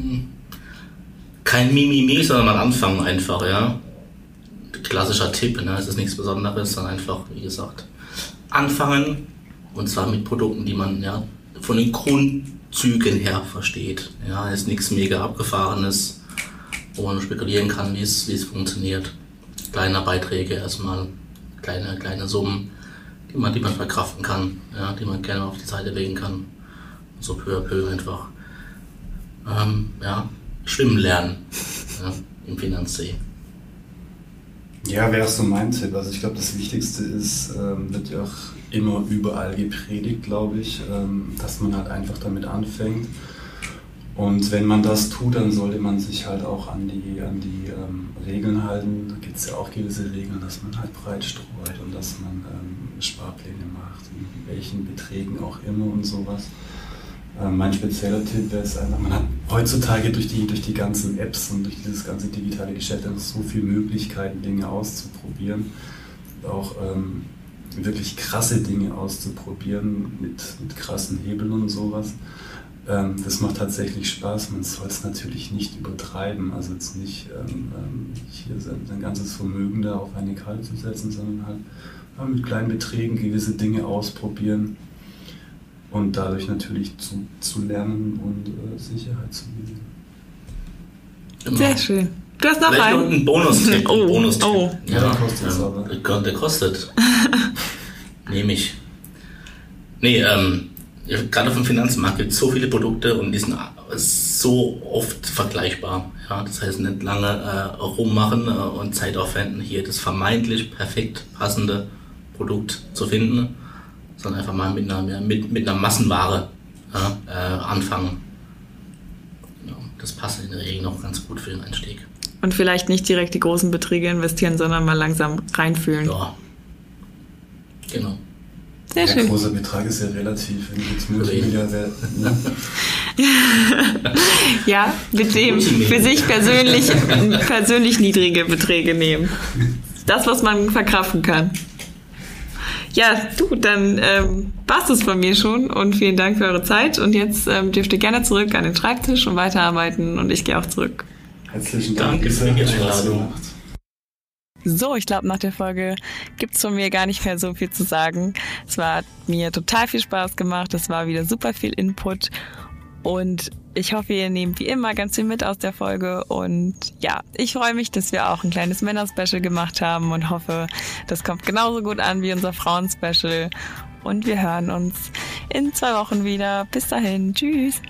Kein Mimimi, sondern mal anfangen einfach, ja. Klassischer Tipp, ne? Es ist nichts Besonderes, sondern einfach, wie gesagt, anfangen. Und zwar mit Produkten, die man ja von den Grundzügen her versteht. Ja, ist nichts mega abgefahrenes, wo man spekulieren kann, wie es, funktioniert. Kleine Beiträge erstmal, kleine, kleine Summen, die man, die man verkraften kann, ja, die man gerne auf die Seite legen kann. So peu à peu einfach. Ähm, ja, schwimmen lernen ja, im Finanzsee. Ja, wäre auch so mein Tipp. Also ich glaube, das Wichtigste ist, ähm, wird ja auch immer überall gepredigt, glaube ich, ähm, dass man halt einfach damit anfängt. Und wenn man das tut, dann sollte man sich halt auch an die, an die ähm, Regeln halten. Da gibt es ja auch gewisse Regeln, dass man halt breit streut und dass man ähm, Sparpläne macht, in welchen Beträgen auch immer und sowas. Ähm, mein spezieller Tipp wäre es einfach, man hat heutzutage durch die, durch die ganzen Apps und durch dieses ganze digitale Geschäft einfach so viele Möglichkeiten, Dinge auszuprobieren. Auch ähm, wirklich krasse Dinge auszuprobieren mit, mit krassen Hebeln und sowas. Ähm, das macht tatsächlich Spaß. Man soll es natürlich nicht übertreiben. Also jetzt nicht ähm, ähm, hier sein, sein ganzes Vermögen da auf eine Karte zu setzen, sondern halt mit kleinen Beträgen gewisse Dinge ausprobieren und dadurch natürlich zu, zu lernen und äh, Sicherheit zu gewinnen. Sehr schön. Du hast noch Vielleicht noch einen. ein Bonustipp. Oh, Bonustipp. oh. Ja, der kostet ähm, aber. Der, ko- der kostet. [laughs] Nehme ich. Nee, ähm, ja, gerade vom Finanzmarkt gibt es so viele Produkte und die sind so oft vergleichbar. Ja, das heißt, nicht lange äh, rummachen äh, und Zeit aufwenden, hier das vermeintlich perfekt passende Produkt zu finden, sondern einfach mal mit einer, mit, mit einer Massenware ja, äh, anfangen. Ja, das passt in der Regel noch ganz gut für den Einstieg. Und vielleicht nicht direkt die großen Beträge investieren, sondern mal langsam reinfühlen. Ja. Genau. Sehr Der schön. große Betrag ist ja relativ, wenn ich jetzt Multimilliardär. Ne? [laughs] Ja, mit dem für sich persönlich, persönlich niedrige Beträge nehmen. Das, was man verkraften kann. Ja, du, dann ähm, war's das von mir schon und vielen Dank für eure Zeit. Und jetzt ähm, dürft ihr gerne zurück an den Schreibtisch und weiterarbeiten und ich gehe auch zurück. Herzlichen Dank. Danke für die Hat Spaß Einladung. gemacht. So, ich glaube, nach der Folge gibt's von mir gar nicht mehr so viel zu sagen. Es war hat mir total viel Spaß gemacht. Es war wieder super viel Input. Und ich hoffe, ihr nehmt wie immer ganz viel mit aus der Folge. Und ja, ich freue mich, dass wir auch ein kleines Männer-Special gemacht haben und hoffe, das kommt genauso gut an wie unser Frauen-Special. Und wir hören uns in zwei Wochen wieder. Bis dahin. Tschüss.